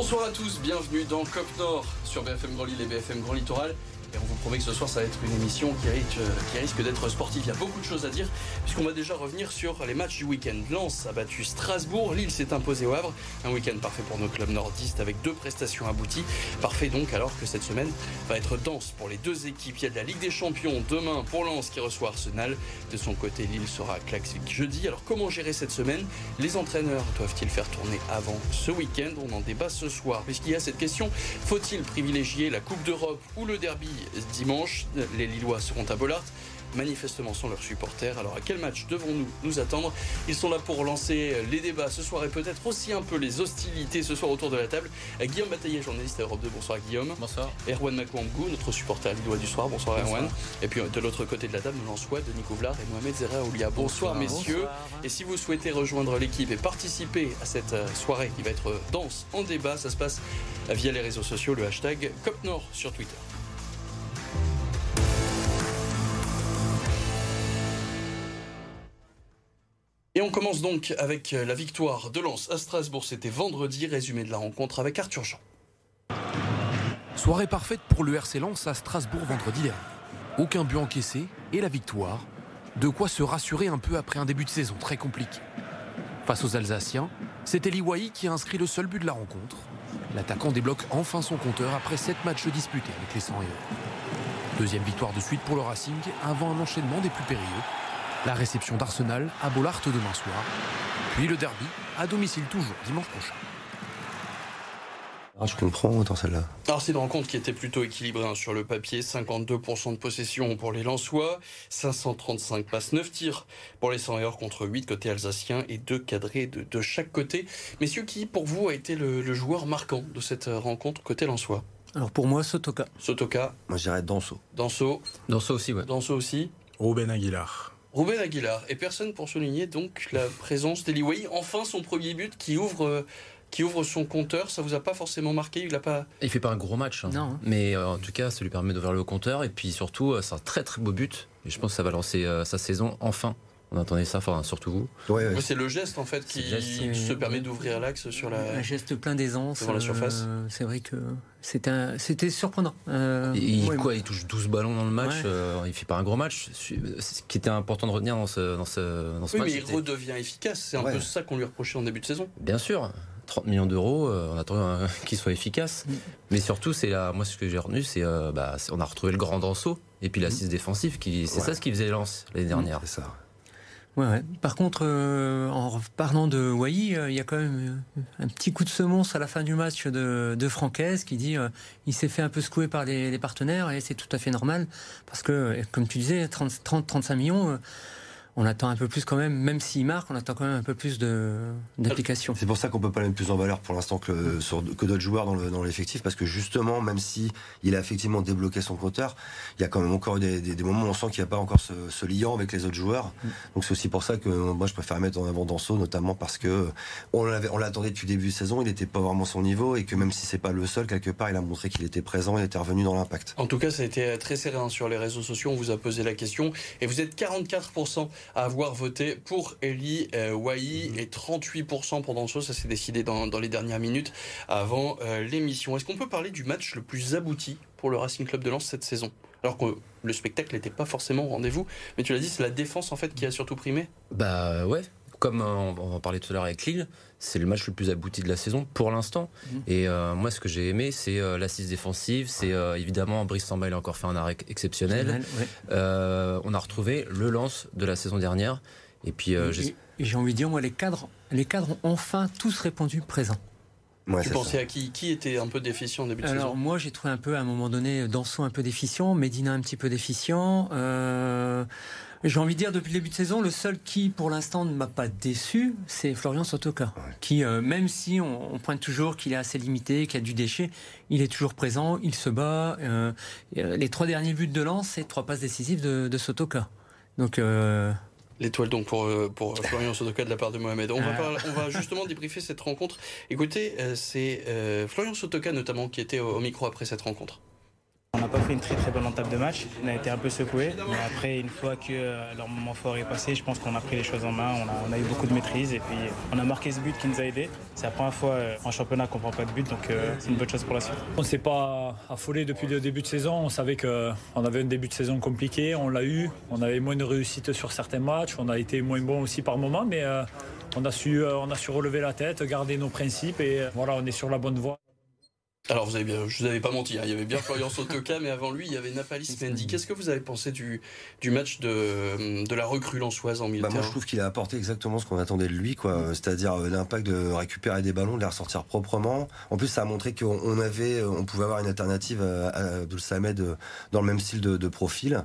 Bonsoir à tous, bienvenue dans COP Nord sur BFM Grand Lille et BFM Grand Littoral. On vous promet que ce soir, ça va être une émission qui risque, d'être sportive. Il y a beaucoup de choses à dire, puisqu'on va déjà revenir sur les matchs du week-end. Lens a battu Strasbourg, Lille s'est imposé au Havre. Un week-end parfait pour nos clubs nordistes, avec deux prestations abouties. Parfait donc, alors que cette semaine va être dense pour les deux équipes. Il y a de la Ligue des Champions demain pour Lens qui reçoit Arsenal. De son côté, Lille sera classique jeudi. Alors comment gérer cette semaine? Les entraîneurs doivent-ils faire tourner avant ce week-end? On en débat ce soir, puisqu'il y a cette question. Faut-il privilégier la Coupe d'Europe ou le derby? Dimanche. Les Lillois seront à Bollard manifestement sans leurs supporters. Alors à quel match devons-nous nous attendre? Ils sont là pour lancer les débats ce soir et peut-être aussi un peu les hostilités ce soir autour de la table. Guillaume Bataillé, journaliste à Europe 2, bonsoir Guillaume. Bonsoir. Erwan Makwangou, notre supporter lillois du soir, bonsoir, Erwan. Et puis de l'autre côté de la table, nous Lançois, Denis Kouvlar et Mohamed Zera Oulia. Bonsoir, messieurs. Et si vous souhaitez rejoindre l'équipe et participer à cette euh, soirée qui va être dense en débat, ça se passe via les réseaux sociaux, le hashtag COPNOR sur Twitter. Et on commence donc avec la victoire de Lens à Strasbourg. C'était vendredi, résumé de la rencontre avec Arthur Jean. Soirée parfaite pour le RC Lens à Strasbourg vendredi dernier. Aucun but encaissé et la victoire. De quoi se rassurer un peu après un début de saison très compliqué. Face aux Alsaciens, c'était Liwaï qui a inscrit le seul but de la rencontre. L'attaquant débloque enfin son compteur après sept matchs disputés avec les 100 et Deuxième victoire de suite pour le Racing avant un enchaînement des plus périlleux la réception d'Arsenal à Bollard demain soir. Puis le derby à domicile toujours dimanche prochain. Ah, je comprends dans celle-là. Alors c'est une rencontre qui était plutôt équilibrée hein, sur le papier. 52% de possession pour les Lensois, 535 passes, 9 tirs pour les 100 contre 8 côté alsacien et 2 cadrés de, chaque côté. Messieurs, qui pour vous a été le, joueur marquant de cette rencontre côté Lensois? Alors pour moi, Sotoka. Sotoka. Moi je dirais Danso. Danso. Danso aussi, ouais. Danso aussi. Ruben Aguilar. Ruben Aguilar. Et personne pour souligner donc la présence d'Eliway. Enfin, son premier but qui ouvre, euh, qui ouvre son compteur. Ça vous a pas forcément marqué? Il a pas. Il fait pas un gros match. Hein. Non. Mais euh, en tout cas, ça lui permet d'ouvrir le compteur. Et puis surtout, euh, c'est un très très beau but. Et je pense que ça va lancer sa saison enfin. On attendait ça, enfin, surtout vous. C'est le geste en fait qui se permet d'ouvrir l'axe sur la. Un geste plein d'aisance. Sur la surface. c'est vrai que c'était surprenant. Euh, il, quoi, il touche 12 ballons dans le match, euh, il fait pas un gros match. Ce qui était important de retenir dans ce, dans ce, dans ce oui, match. mais il redevient efficace, c'est un peu ça qu'on lui reprochait en début de saison. Bien sûr. 30 millions d'euros, euh, on attend qu'il soit efficace. Mm. Mais surtout, c'est moi ce que j'ai retenu, c'est bah, on a retrouvé le grand Danso et puis l'assise mm. défensive, qui, c'est ça ce qui faisait lance l'année mm. dernière. C'est ça. Ouais, Par contre, euh, en parlant de Wai, euh, il y a quand même euh, un petit coup de semonce à la fin du match de, de Francaise qui dit il s'est fait un peu secouer par les, les partenaires et c'est tout à fait normal parce que, comme tu disais, 30-35 millions on attend un peu plus quand même, même s'il marque, on attend quand même un peu plus d'application. C'est pour ça qu'on peut pas le mettre plus en valeur pour l'instant que, que d'autres joueurs dans l'effectif, parce que justement, même si il a effectivement débloqué son compteur, il y a quand même encore des, des, moments où on sent qu'il n'y a pas encore ce, liant avec les autres joueurs. Mm. Donc c'est aussi pour ça que moi je préfère mettre en avant Danso, notamment parce que on l'attendait depuis le début de saison, il n'était pas vraiment son niveau, et que même si c'est pas le seul, quelque part, il a montré qu'il était présent, il était revenu dans l'impact. En tout cas, ça a été très serein sur les réseaux sociaux, on vous a posé la question, et vous êtes 44% à avoir voté pour Eli euh, Wai mhm. et 38% pour Danso. Ça s'est décidé dans, les dernières minutes avant euh, l'émission. Est-ce qu'on peut parler du match le plus abouti pour le Racing Club de Lens cette saison? Alors que le spectacle n'était pas forcément au rendez-vous, mais tu l'as dit, c'est la défense en fait qui a surtout primé. Bah ouais, comme on, en parlait tout à l'heure avec Lille, c'est le match le plus abouti de la saison pour l'instant. Mhm. Et euh, moi, ce que j'ai aimé, c'est euh, l'assise défensive. C'est euh, évidemment Brice Samba, il a encore fait un arrêt exceptionnel. on a retrouvé le lance de la saison dernière. Et puis, j'ai envie de dire, moi, les cadres, les cadres ont enfin tous répondu présent. tu pensais à qui Qui était un peu déficient au début de saison? Alors moi j'ai trouvé un peu à un moment donné Danso un peu déficient, Medina un petit peu déficient. J'ai envie de dire, depuis le début de saison, le seul qui, pour l'instant, ne m'a pas déçu, c'est Florian Sotoka. Qui, euh, même si on, pointe toujours qu'il est assez limité, qu'il a du déchet, il est toujours présent, il se bat. Euh, euh, les trois derniers buts de lance, c'est trois passes décisives de, de Sotoka. Donc. L'étoile donc pour, pour Florian Sotoka de la part de Mohamed. On, va, on va justement débriefer cette rencontre. Écoutez, c'est Florian Sotoka notamment qui était au, micro après cette rencontre. On n'a pas fait une très très bonne entame de match. On a été un peu secoué. Mais après, une fois que euh, leur moment fort est passé, je pense qu'on a pris les choses en main. On a, eu beaucoup de maîtrise et puis on a marqué ce but qui nous a aidés. C'est la première fois euh, en championnat qu'on prend pas de but, donc euh, c'est une bonne chose pour la suite. On ne s'est pas affolé depuis le début de saison. On savait qu'on avait un début de saison compliqué. On l'a eu. On avait moins de réussite sur certains matchs. On a été moins bon aussi par moments, mais on a su, on a su relever la tête, garder nos principes et voilà, on est sur la bonne voie. Alors vous avez bien, je vous avais pas menti, hein. il y avait bien Florian Sotoka, mais avant lui il y avait Napalis Mendy. Qu'est-ce que vous avez pensé du, du match de, de la recrue lançoise en milieu bah Moi je trouve qu'il a apporté exactement ce qu'on attendait de lui, quoi. C'est-à-dire euh, l'impact de récupérer des ballons, de les ressortir proprement. En plus ça a montré qu'on avait, on pouvait avoir une alternative à Abdul Samed euh, dans le même style de, de profil.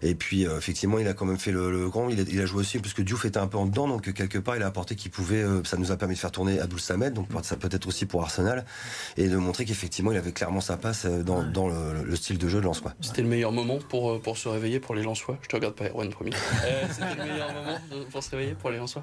Et puis euh, effectivement il a quand même fait le, grand, il a, il a, joué aussi puisque Diouf était un peu en dedans, donc quelque part il a apporté qu'il pouvait, ça nous a permis de faire tourner Abdul Samed, donc ça peut-être aussi pour Arsenal, et de montrer qu'effectivement effectivement, il avait clairement sa passe euh, dans, dans le, style de jeu de Lens. C'était le meilleur moment pour, euh, pour se réveiller pour les Lensois. Je te regarde pas, Erwan, premier. Euh, c'était le meilleur moment pour se réveiller pour les Lensois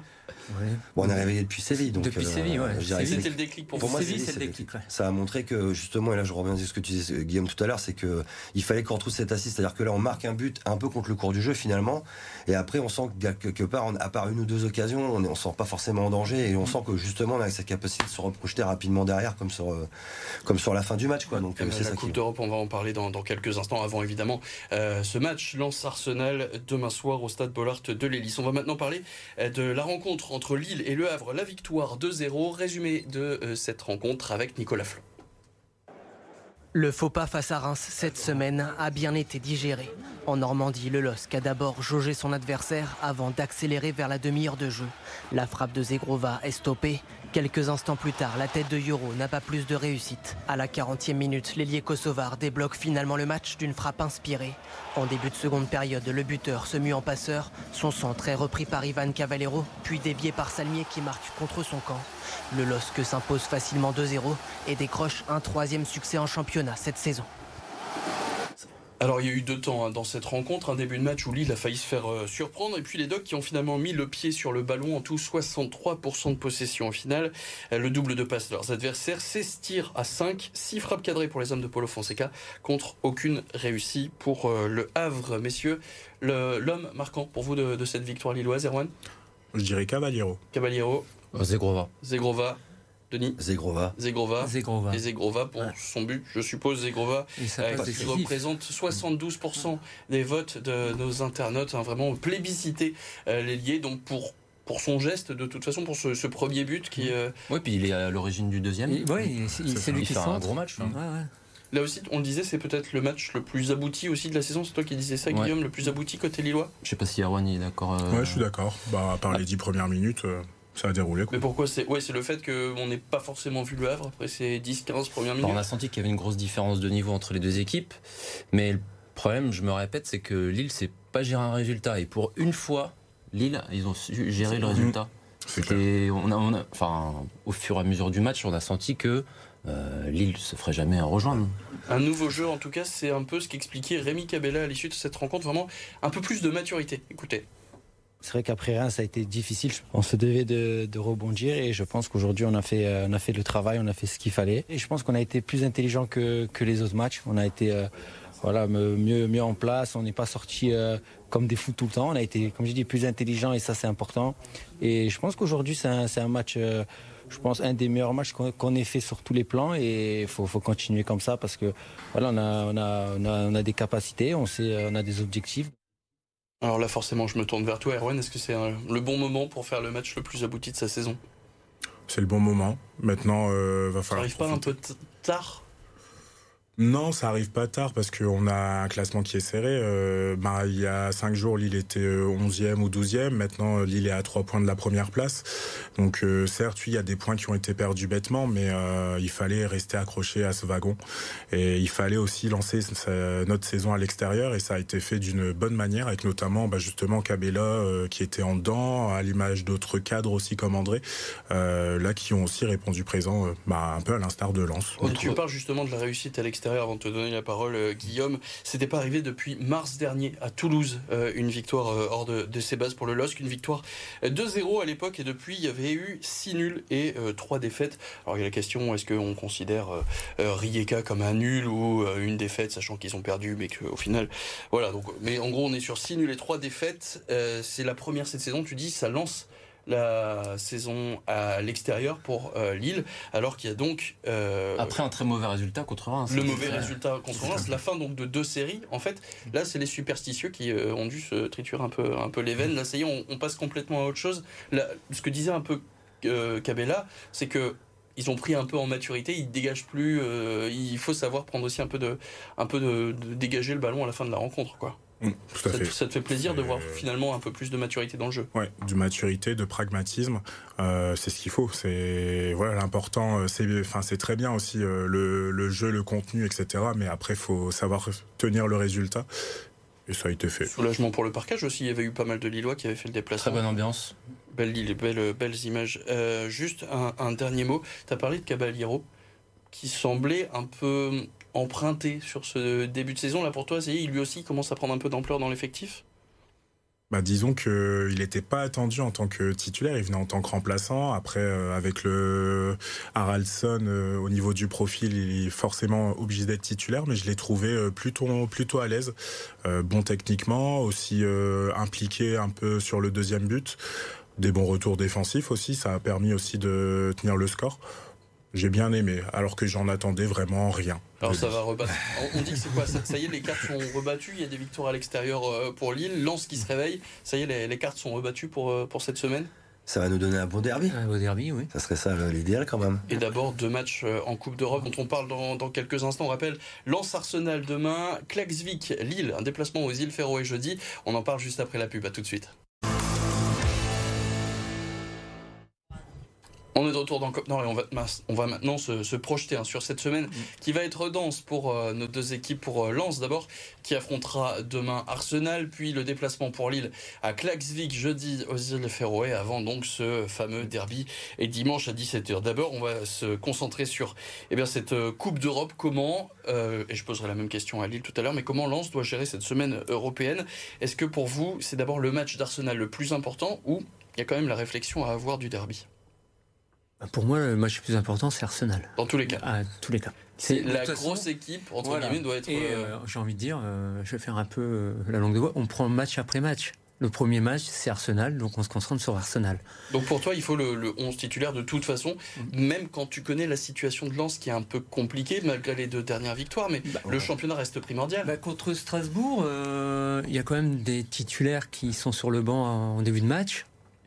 Bon, on est réveillé depuis Séville. Donc, depuis Séville, ouais. C'était le déclic pour, pour moi. Séville, c'est le déclic. Ça a montré que, justement, et là je reviens à ce que tu disais, Guillaume, tout à l'heure, c'est qu'il fallait qu'on retrouve cette assise. C'est-à-dire que là, on marque un but un peu contre le cours du jeu, finalement. Et après, on sent que quelque part, à part une ou deux occasions, on ne sort pas forcément en danger. Et on sent que, justement, on a cette capacité de se reprojeter rapidement derrière, comme sur, comme sur la fin du match. Quoi. Donc, euh, c'est la Coupe d'Europe, on va en parler dans, quelques instants. Avant, évidemment, euh, ce match lance Arsenal demain soir au stade Bollard de l'Hélice. On va maintenant parler euh, de la rencontre entre Lille et Le Havre. La victoire 2-0. Résumé de cette rencontre avec Nicolas Flon. Le faux pas face à Reims cette semaine a bien été digéré. En Normandie, le LOSC a d'abord jaugé son adversaire avant d'accélérer vers la demi-heure de jeu. La frappe de Zegrova est stoppée Quelques instants plus tard, la tête de Euro n'a pas plus de réussite. À la 40e minute, l'ailier kosovar débloque finalement le match d'une frappe inspirée. En début de seconde période, le buteur se mue en passeur. Son centre est repris par Ivan Cavallero, puis dévié par Salmier qui marque contre son camp. Le LOSC s'impose facilement 2-0 et décroche un troisième succès en championnat cette saison. Alors il y a eu deux temps hein, dans cette rencontre, un début de match où Lille a failli se faire euh, surprendre et puis les Docs qui ont finalement mis le pied sur le ballon en tout 63% de possession au final. Euh, le double de passe de leurs adversaires, 16 tirs à 5, 6 frappes cadrées pour les hommes de Paulo Fonseca contre aucune réussie pour euh, le Havre. Messieurs, l'homme marquant pour vous de, cette victoire lilloise, Erwan? Je dirais Caballero. Caballero. Zegrova. Zegrova. Denis Zegrova. Zegrova. Zegrova. Et Zegrova pour son but, je suppose, Zegrova, euh, qui représente 72% des votes de nos internautes, hein, vraiment plébiscité euh, les liés. Donc pour pour son geste, de toute façon, pour ce, premier but qui. Euh, oui, puis il est à l'origine du deuxième. Oui, c'est lui qui fait un gros match. Hein. Là aussi, on le disait, c'est peut-être le match le plus abouti aussi de la saison. C'est toi qui disais ça, Guillaume, le plus abouti côté Lillois? Je sais pas si Erwan est d'accord. Ouais, je suis d'accord. Bah, à part les dix premières minutes ça a déroulé. Mais pourquoi c'est ouais, c'est le fait qu'on n'ait pas forcément vu le Havre après ces 10-15 premières minutes. on a senti qu'il y avait une grosse différence de niveau entre les deux équipes, mais le problème, je me répète, c'est que Lille sait pas gérer un résultat et pour une fois, Lille, ils ont su gérer le résultat. C'était, on a, enfin, au fur et à mesure du match, on a senti que euh, Lille se ferait jamais rejoindre. Un nouveau jeu, en tout cas, c'est un peu ce qu'expliquait Rémi Cabella à l'issue de cette rencontre, vraiment un peu plus de maturité. Écoutez. C'est vrai qu'après rien, ça a été difficile. On se devait de, rebondir et je pense qu'aujourd'hui, on, a fait, euh, on a fait le travail, on a fait ce qu'il fallait. Et je pense qu'on a été plus intelligent que, que, les autres matchs. On a été euh, voilà, mieux, mieux en place. On n'est pas sorti euh, comme des fous tout le temps. On a été, comme je dis, plus intelligent et ça, c'est important. Et je pense qu'aujourd'hui, c'est un, un, match je pense, un des meilleurs matchs qu'on ait fait sur tous les plans et il faut, faut, continuer comme ça parce que voilà, on a, on a, on a, on a des capacités, on, sait, on a des objectifs. Alors là, forcément, je me tourne vers toi, Erwan. Est-ce que c'est le bon moment pour faire le match le plus abouti de sa saison? C'est le bon moment. Maintenant, euh, va falloir. Ça arrive pas un peu tard? Non, ça arrive pas tard parce qu'on a un classement qui est serré. Euh, bah, il y a cinq jours, Lille était 11e euh, ou 12e. Maintenant, Lille est à trois points de la première place. Donc, euh, certes, oui, il y a des points qui ont été perdus bêtement, mais il fallait rester accroché à ce wagon. Et il fallait aussi lancer notre saison à l'extérieur. Et ça a été fait d'une bonne manière, avec notamment bah, justement Cabella qui était en dedans, à l'image d'autres cadres aussi comme André, là qui ont aussi répondu présent, bah, un peu à l'instar de Lens. tu parles justement de la réussite à l'extérieur avant de te donner la parole, euh, Guillaume. C'était pas arrivé depuis mars dernier à Toulouse, euh, une victoire euh, hors de, de, ses bases pour le LOSC, une victoire 2-0 à l'époque et depuis il y avait eu 6 nuls et 3 défaites. Alors il y a la question, est-ce qu'on considère Rijeka comme un nul ou une défaite, sachant qu'ils ont perdu, mais qu'au final, voilà. Donc, mais en gros on est sur 6 nuls et 3 défaites. C'est la première cette saison, tu dis, ça lance la saison à l'extérieur pour euh, Lille, alors qu'il y a donc euh, après un très mauvais résultat contre Reims. Le mauvais résultat contre Reims, la fin donc de deux séries. En fait, là c'est les superstitieux qui euh, ont dû se triturer un peu un peu les veines. Là, ça y est, on, passe complètement à autre chose. ce que disait un peu Cabella, c'est que ils ont pris un peu en maturité, ils dégagent plus. il faut savoir prendre aussi un peu de, un peu de, de dégager le ballon à la fin de la rencontre, quoi. Mm, ça, Te, fait plaisir de voir finalement un peu plus de maturité dans le jeu? Ouais, du maturité, de pragmatisme, euh, c'est ce qu'il faut. C'est voilà l'important. Euh, c'est enfin c'est très bien aussi euh, le, le, jeu, le contenu, etc. Mais après, faut savoir tenir le résultat. Et ça a été fait. Soulagement pour le parquage aussi. Il y avait eu pas mal de Lillois qui avaient fait le déplacement. Très bonne ambiance. Belle Lille, belles, belles images. juste un, un, dernier mot. Tu as parlé de Caballero qui semblait un peu emprunté sur ce début de saison. Là, pour toi, c'est lui aussi commence à prendre un peu d'ampleur dans l'effectif? Bah, disons qu'il n'était pas attendu en tant que titulaire, il venait en tant que remplaçant. Après, euh, avec le Haraldson, euh, au niveau du profil, il est forcément obligé d'être titulaire, mais je l'ai trouvé euh, plutôt, plutôt à l'aise, bon techniquement, aussi impliqué un peu sur le deuxième but. Des bons retours défensifs aussi, ça a permis aussi de tenir le score. J'ai bien aimé, alors que j'en attendais vraiment rien. Alors ça va rebattre. On dit que c'est quoi ça, y est, les cartes sont rebattues. Il y a des victoires à l'extérieur euh, pour Lille. Lance qui se réveille. Ça y est, les, cartes sont rebattues pour, euh, pour cette semaine ça va nous donner un bon derby. Un bon derby, oui. Ça serait ça l'idéal quand même. Et d'abord deux matchs euh, en Coupe d'Europe dont on parle dans, dans, quelques instants. On rappelle Lance Arsenal demain, Klaxvik Lille, un déplacement aux îles Féroé jeudi. On en parle juste après la pub. À tout de suite. On est de retour dans Cop Nord et on va, on va maintenant se, projeter hein, sur cette semaine mm. qui va être dense pour euh, nos deux équipes. Pour euh, Lens d'abord, qui affrontera demain Arsenal, puis le déplacement pour Lille à Klaxvik jeudi aux îles Féroé, avant donc ce fameux derby et dimanche à 17h. D'abord, on va se concentrer sur eh bien, cette euh, Coupe d'Europe. Comment, et je poserai la même question à Lille tout à l'heure, mais comment Lens doit gérer cette semaine européenne? Est-ce que pour vous, c'est d'abord le match d'Arsenal le plus important ou il y a quand même la réflexion à avoir du derby? Pour moi, le match le plus important, c'est Arsenal. Dans tous les cas. À tous les cas. C'est la grosse équipe entre guillemets doit être. Et euh, euh, j'ai envie de dire, euh, je vais faire un peu la langue de bois. On prend match après match. Le premier match, c'est Arsenal, donc on se concentre sur Arsenal. Donc pour toi, il faut le, 11 titulaire de toute façon, mm. même quand tu connais la situation de Lens qui est un peu compliquée malgré les deux dernières victoires, mais bah, le championnat reste primordial. Bah, contre Strasbourg, il y a quand même des titulaires qui sont sur le banc en début de match.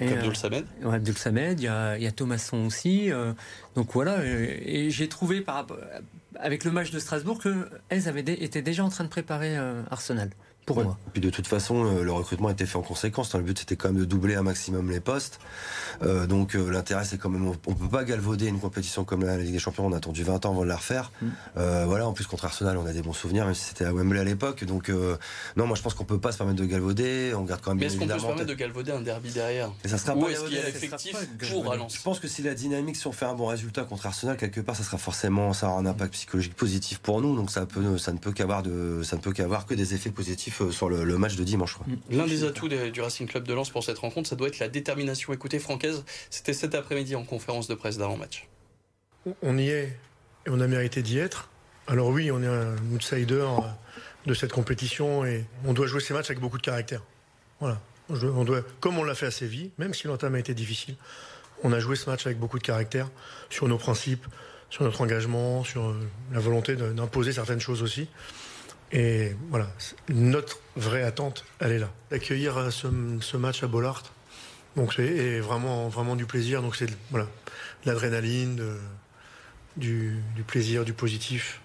Comme Abdul Samed ouais, Abdul Samed, il y a, y a Thomasson aussi. Euh, donc voilà, et, j'ai trouvé par, avec le match de Strasbourg que elles avaient été déjà en train de préparer euh, Arsenal pour moi. Puis de toute façon, euh, le recrutement était fait en conséquence. Le but c'était quand même de doubler un maximum les postes. Euh, donc euh, l'intérêt c'est quand même, on, peut pas galvauder une compétition comme la, Ligue des Champions. On a attendu 20 ans avant de la refaire. Mm. voilà, en plus contre Arsenal, on a des bons souvenirs, même si c'était à Wembley à l'époque. Donc non, moi je pense qu'on peut pas se permettre de galvauder. On garde quand même. Mais est-ce qu'on peut se permettre de galvauder un derby derrière Et ça sera Ou est-ce qu'il y a l'effectif pour Je pense que si la dynamique, si on fait un bon résultat contre Arsenal quelque part, ça sera forcément, ça aura un impact psychologique positif pour nous. Donc ça peut, ça ne peut qu'avoir de, ça ne peut qu'avoir que des effets positifs sur le, le match de dimanche. Mm. L'un des atouts du Racing Club de Lens pour cette rencontre, ça doit être la détermination. Écoutez, Francaise, c'était cet après-midi en conférence de presse d'avant-match. On y est et on a mérité d'y être. Alors oui, on est un outsider euh, de cette compétition et on doit jouer ces matchs avec beaucoup de caractère. Voilà. On doit, comme on l'a fait à Séville, même si l'entame a été difficile, on a joué ce match avec beaucoup de caractère sur nos principes, sur notre engagement, sur euh, la volonté d'imposer certaines choses aussi. Et voilà, notre vraie attente, elle est là. D'accueillir euh, ce, match à Bollard, donc c'est vraiment, vraiment du plaisir. Donc c'est voilà, l'adrénaline, du, du plaisir, du positif.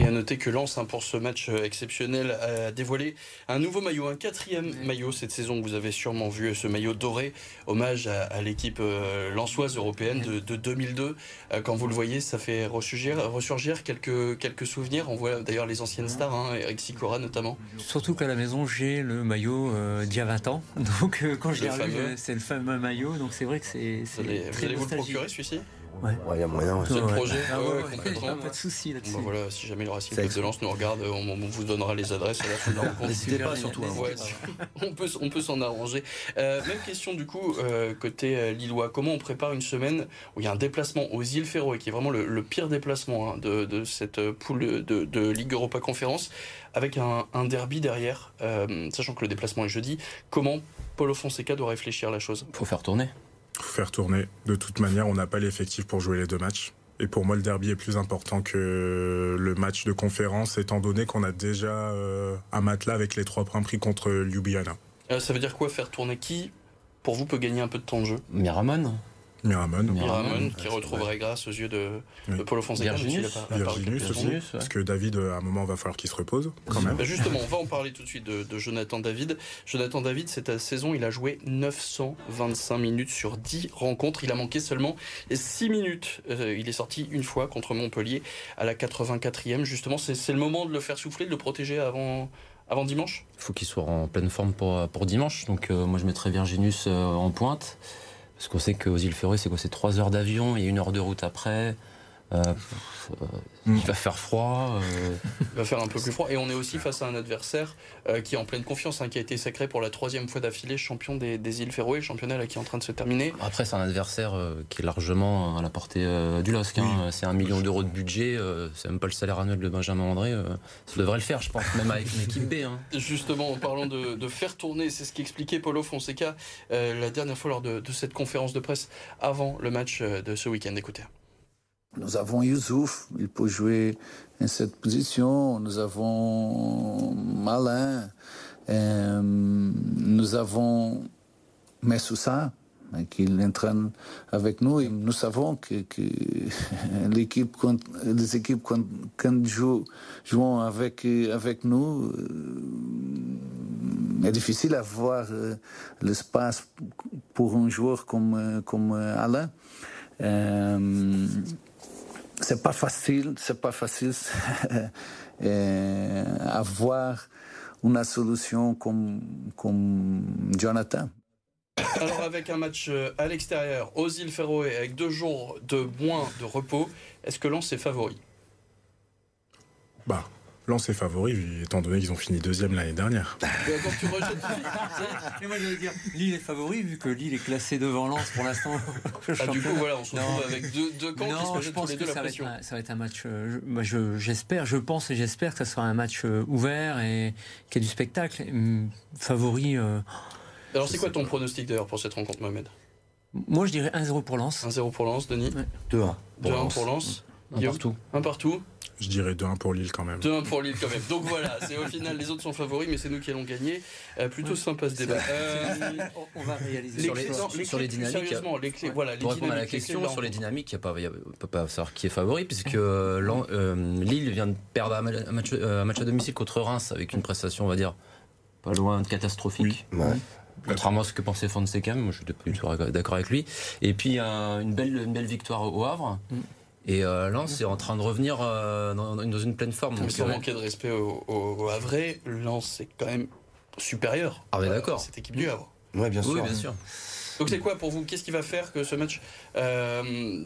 Et à noter que Lens, hein, pour ce match euh, exceptionnel, a dévoilé un nouveau maillot, un quatrième maillot cette saison. Vous avez sûrement vu ce maillot doré, hommage à, l'équipe euh, lensoise européenne de, 2002. Euh, quand vous le voyez, ça fait ressurgir, ressurgir quelques, quelques souvenirs. On voit d'ailleurs les anciennes stars, hein, Eric Sicora notamment. Surtout qu'à la maison, j'ai le maillot d'il y a 20 ans. Donc quand je l'ai c'est le fameux maillot. Donc c'est vrai que c'est. Vous allez, vous, allez vous le procurer celui-ci? Ouais. il y a moyen. C'est le Ouais. projet Ah ouais, Ouais, ouais, complètement. pas de souci là-dessus. Voilà, si jamais le Racing Club de Lens nous regarde, on, on vous donnera les adresses à la fin de la rencontre. N'hésitez pas surtout. hein. Ouais, on peut, on peut s'en arranger. Euh, même question du coup, euh, côté euh, Lillois. Comment on prépare une semaine où il y a un déplacement aux îles Féroé, qui est vraiment le, le pire déplacement hein, de, de cette euh, poule de, de Ligue Europa Conférence, avec un, un derby derrière, euh, sachant que le déplacement est jeudi. Comment Paulo Fonseca doit réfléchir à la chose? Faut faire tourner. Faire tourner. De toute manière, on n'a pas l'effectif pour jouer les deux matchs. Et pour moi, le derby est plus important que le match de conférence, étant donné qu'on a déjà euh, un matelas avec les trois points pris contre Ljubljana. Euh, Ça veut dire quoi faire tourner qui? Pour vous, peut gagner un peu de temps de jeu? Miramon. Miramon, Miramon. Miramon, qui retrouverait grâce aux yeux de, de Oui. Paulo Fonseca. même s'il Virginius. a pas- Virginius aussi. ouais. Parce que David, à un moment, va falloir qu'il se repose, quand même. Bah justement, on va en parler tout de suite de, de Jonathan David. Jonathan David, cette saison, il a joué 925 minutes sur 10 rencontres. Il a manqué seulement 6 minutes. Euh, il est sorti une fois contre Montpellier à la 84e. Justement, c'est le moment de le faire souffler, de le protéger avant, avant dimanche? Faut qu'il soit en pleine forme pour, pour dimanche. Donc euh, moi je mettrais Virginus euh, en pointe. Parce qu'on sait qu'aux îles Féroé, c'est quoi? C'est 3 heures d'avion et une heure de route après. Euh, euh. Il va faire froid. euh, Il va faire un peu plus froid. Et on est aussi face à un adversaire qui est en pleine confiance, hein, qui a été sacré pour la troisième fois d'affilée champion des, des îles Féroé, championnat là, qui est en train de se terminer. Après, c'est un adversaire qui est largement à la portée du LOSC. hein. C'est un million d'euros de budget. c'est même pas le salaire annuel de Benjamin André. ça devrait le faire, je pense, même avec une équipe B. hein. Justement, en parlant de, de faire tourner, c'est ce qu'expliquait Paulo Fonseca la dernière fois lors de, de cette conférence de presse avant le match de ce week-end. Écoutez. Nous avons Youssouf, il peut jouer en cette position. Nous avons Malin. euh, nous avons Messoussa, hein, qui entraîne avec nous. Nous savons que, que l'équipe, les équipes, quand, quand jouent, jouent avec, avec nous, euh, est difficile d'avoir euh, l'espace pour un joueur comme, euh, comme euh, Alain. C'est pas facile, c'est pas facile euh, avoir une solution comme, comme Jonathan. Alors avec un match euh, à l'extérieur, aux îles Féroé, avec deux jours de moins de repos, est-ce que Lens est favori? Bah, Lens est favori, étant donné qu'ils ont fini deuxième l'année dernière. Donc tu rejettes Mais moi, je veux dire, Lille est favori vu que Lille est classé devant Lens pour l'instant. Ah, du coup, voilà, on se retrouve avec deux, deux camps qui se Non, je tous pense les que deux la ça va, être un, ça va être un match. euh, je- moi, je- j'espère, je pense et j'espère que ça sera un match euh, ouvert et qu'il y a du spectacle. Hum, Favori. euh, Alors c'est quoi ton pronostic d'ailleurs pour cette rencontre, Mohamed? Moi, je dirais 1-0 pour Lens. 1-0 pour Lens, Denis? 2-1. 2-1 pour Lens Un partout. Un partout Je dirais 2-1 pour Lille quand même. 2-1 pour Lille quand même. Donc voilà, c'est au final les autres sont favoris, mais c'est nous qui allons gagner. Euh, plutôt sympa ce débat. Euh, On va réaliser les Sur clés, les- non, les sur clés, les dynamiques, Sérieusement, les clés, voilà, les Pour répondre à la clés question sur les dynamiques, il ne peut pas savoir qui est favori, puisque euh, euh, Lille vient de perdre un ma- un match, euh, un match à domicile contre Reims avec une prestation, on va dire, pas loin de catastrophique. Ouais. Contrairement à ce que pensait Fonseca, moi je suis plus du tout d'accord avec lui. Et puis euh, une, belle, une belle victoire au Havre. Et euh, Lens est en train de revenir euh, dans, dans une pleine forme. Mais Donc, sans euh, manquer de respect au, au, au Havrais, Lens c'est quand même supérieur. Ah, mais à d'accord. Cette équipe du Havre. Ouais, bien sûr. oui, bien sûr. Donc c'est quoi pour vous? Qu'est-ce qui va faire que ce match euh,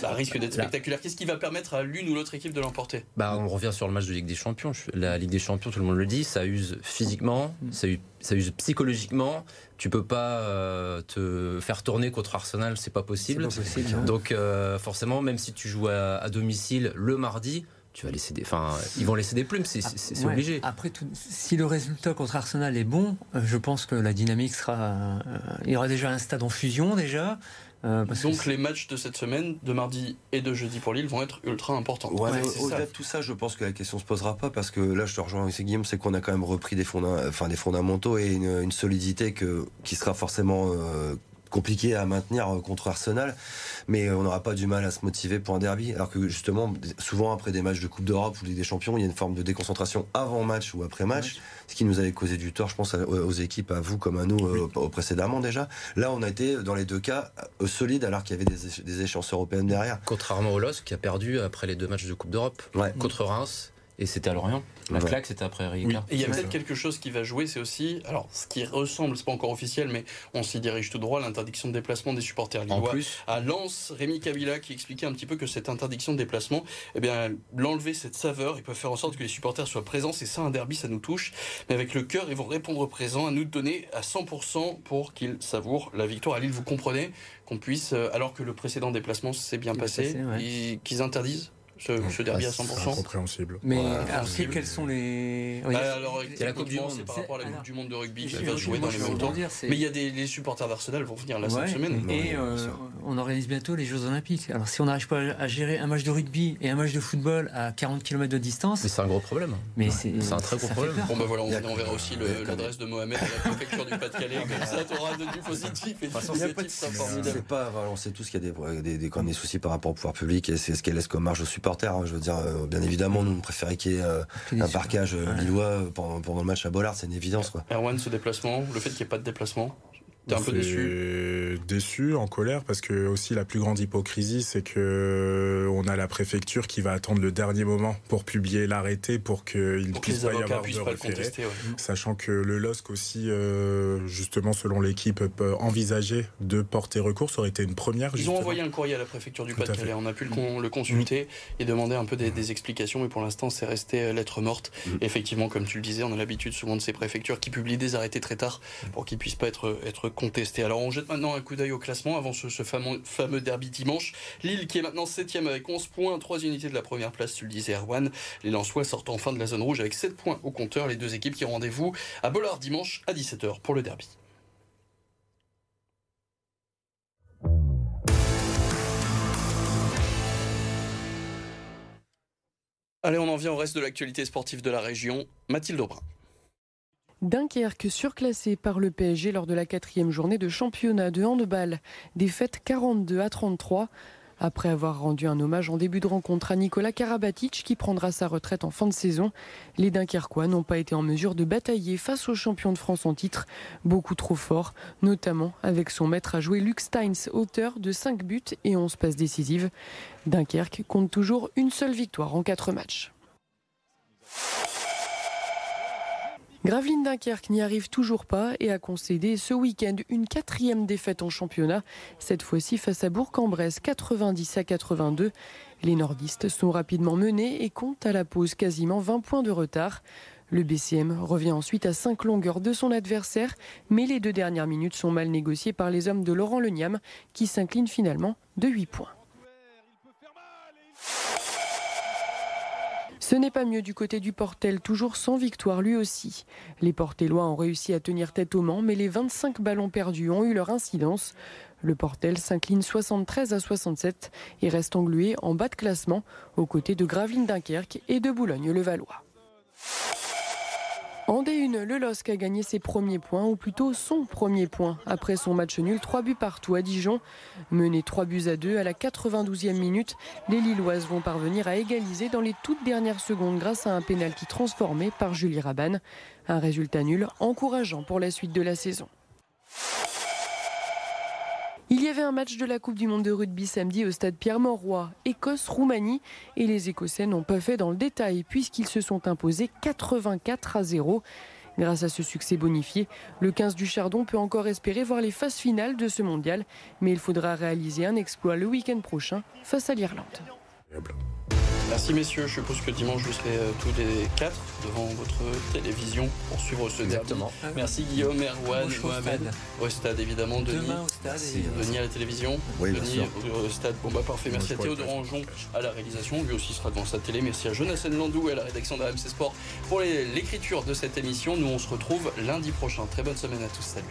bah, risque d'être spectaculaire? Qu'est-ce qui va permettre à l'une ou l'autre équipe de l'emporter? Bah, on revient sur le match de Ligue des Champions. La Ligue des Champions, tout le monde le dit, ça use physiquement, ça use, ça use psychologiquement. Tu peux pas euh, te faire tourner contre Arsenal, c'est pas possible. Pas possible, hein. Donc euh, forcément, même si tu joues à, à domicile le mardi, tu vas laisser des, enfin, ils vont laisser des plumes, c'est c'est- c'est Ouais. obligé. Après, tout, si le résultat contre Arsenal est bon, euh, je pense que la dynamique sera. euh, il y aura déjà un stade en fusion déjà. euh, parce Donc les matchs de cette semaine, de mardi et de jeudi pour Lille, vont être ultra importants. Ouais, au-delà de tout ça, je pense que la question se posera pas parce que là, je te rejoins avec Guillaume, c'est qu'on a quand même repris des, fonda- enfin, des fondamentaux et une, une solidité que, qui sera forcément euh, compliquée à maintenir euh, contre Arsenal, mais euh, on n'aura pas du mal à se motiver pour un derby. Alors que justement, souvent après des matchs de Coupe d'Europe ou Ligue des Champions, il y a une forme de déconcentration avant match ou après match, ce qui nous avait causé du tort, je pense, aux équipes, à vous comme à nous euh, au- précédemment déjà. Là, on a été dans les deux cas solides alors qu'il y avait des, échéances européennes derrière. Contrairement au LOS qui a perdu après les deux matchs de Coupe d'Europe Ouais. contre Reims Et c'était à Lorient. La Ouais. claque, c'était après Ricard. Et il y a peut-être quelque chose qui va jouer, c'est aussi, alors ce qui ressemble, c'est pas encore officiel, mais on s'y dirige tout droit, l'interdiction de déplacement des supporters En lillois plus, à Lens, Rémi Kabila qui expliquait un petit peu que cette interdiction de déplacement, eh bien, l'enlever cette saveur, ils peuvent faire en sorte que les supporters soient présents, c'est ça un derby, ça nous touche, mais avec le cœur, ils vont répondre présent, à nous donner à 100% pour qu'ils savourent la victoire. À Lille, vous comprenez qu'on puisse, euh, alors que le précédent déplacement s'est bien passé, passé, ouais. ils- qu'ils interdisent ce, ce derby à c'est 100%. incompréhensible. Mais Voilà. alors, c'est- quels sont les. Oui. Ah, alors, C'est la Coupe du Monde. c'est par C'est- rapport à la Coupe alors, du Monde de rugby qui Je- va jouer dans je les mêmes temps. c'est- Mais il y a des les supporters d'Arsenal vont venir la Ouais, semaine. Et, Ouais, euh, on organise bientôt les Jeux Olympiques. Alors si on n'arrive pas à gérer un match de rugby et un match de football à 40 km de distance, mais c'est un gros problème. mais c'est c'est un très gros problème. peur. Bon ben voilà, on, verra aussi l'adresse de Mohamed à la préfecture du Pas-de-Calais. Comme ça, tu auras du positif et du négatif, c'est. C'est pas, on sait tous qu'il y a des, des, des, quand même des soucis par rapport au pouvoir public et c'est ce qu'elle laisse comme marge aux supporters. hein. Je veux dire, euh, bien évidemment, nous on préférait qu'il y ait euh, un parquage euh, Ouais. lillois pendant, pendant le match à Bollard, c'est une évidence. Quoi. Erwan, ce déplacement, le fait qu'il n'y ait pas de déplacement, t'es un peu déçu. déçu, en colère, parce que aussi la plus grande hypocrisie, c'est que on a la préfecture qui va attendre le dernier moment pour publier l'arrêté pour qu'il ne Pour que puisse les pas y avocats avoir puissent de pas le référé. contester. ouais. Sachant que le LOSC aussi, euh, justement, selon l'équipe, peut envisager de porter recours. Ça aurait été une première. Ils ont envoyé un courrier à la préfecture du Pas-de-Calais. On a pu le, con- le consulter et demander un peu des, des explications, mais pour l'instant, c'est resté euh, lettre morte. Effectivement, comme tu le disais, on a l'habitude souvent de ces préfectures qui publient des arrêtés très tard pour qu'ils puissent pas être, être contestés. Alors, on jette maintenant un coup d'œil au classement avant ce, fameux, derby dimanche. Lille qui est maintenant 7 avec 11 points, 3 unités de la première place, tu le disais, Erwan. Les Lensois sortent enfin de la zone rouge avec 7 points au compteur. Les deux équipes qui ont rendez-vous à Bollard dimanche à 17h pour le derby. Allez, on en vient au reste de l'actualité sportive de la région. Mathilde Aubrin. Dunkerque surclassé par le PSG lors de la quatrième journée de championnat de handball. Défaite 42 à 33. Après avoir rendu un hommage en début de rencontre à Nicolas Karabatic qui prendra sa retraite en fin de saison, les Dunkerquois n'ont pas été en mesure de batailler face aux champions de France en titre, beaucoup trop fort, notamment avec son maître à jouer Luc Steins, auteur de 5 buts et 11 passes décisives. Dunkerque compte toujours une seule victoire en 4 matchs. Gravelines Dunkerque n'y arrive toujours pas et a concédé ce week-end une quatrième défaite en championnat, cette fois-ci face à Bourg-en-Bresse 90 à 82. Les nordistes sont rapidement menés et comptent à la pause quasiment 20 points de retard. Le BCM revient ensuite à 5 longueurs de son adversaire, mais les deux dernières minutes sont mal négociées par les hommes de Laurent Leniam qui s'inclinent finalement de 8 points. Ce n'est pas mieux du côté du Portel, toujours sans victoire lui aussi. Les Portelois ont réussi à tenir tête au Mans, mais les 25 ballons perdus ont eu leur incidence. Le Portel s'incline 73 à 67 et reste englué en bas de classement aux côtés de Gravelines Dunkerque et de Boulogne-le-Valois. En D1, le LOSC a gagné ses premiers points, ou plutôt son premier point, après son match nul 3 buts partout à Dijon. Mené 3 buts à 2 à la 92e minute, les Lilloises vont parvenir à égaliser dans les toutes dernières secondes grâce à un pénalty transformé par Julie Rabanne. Un résultat nul encourageant pour la suite de la saison. Il y avait un match de la Coupe du Monde de rugby samedi au stade Pierre-Mauroy, Écosse-Roumanie, et les Écossais n'ont pas fait dans le détail puisqu'ils se sont imposés 84 à 0. Grâce à ce succès bonifié, le 15 du Chardon peut encore espérer voir les phases finales de ce mondial, mais il faudra réaliser un exploit le week-end prochain face à l'Irlande. Merci messieurs, je suppose que dimanche vous serez euh, tous les quatre devant votre télévision pour suivre ce derby. Exactement. Merci Guillaume, Erwan, Mohamed. Au stade évidemment, Denis. Demain au stade. Merci. et- Denis à la télévision, Oui, bien Denis sûr. au, stade. Bon bah parfait, merci à Théo de Rangeon à la réalisation, lui aussi sera devant sa télé. Merci à Jonathan Landou et à la rédaction d'AMC Sport pour l'écriture de cette émission. Nous on se retrouve lundi prochain. Très bonne semaine à tous, salut.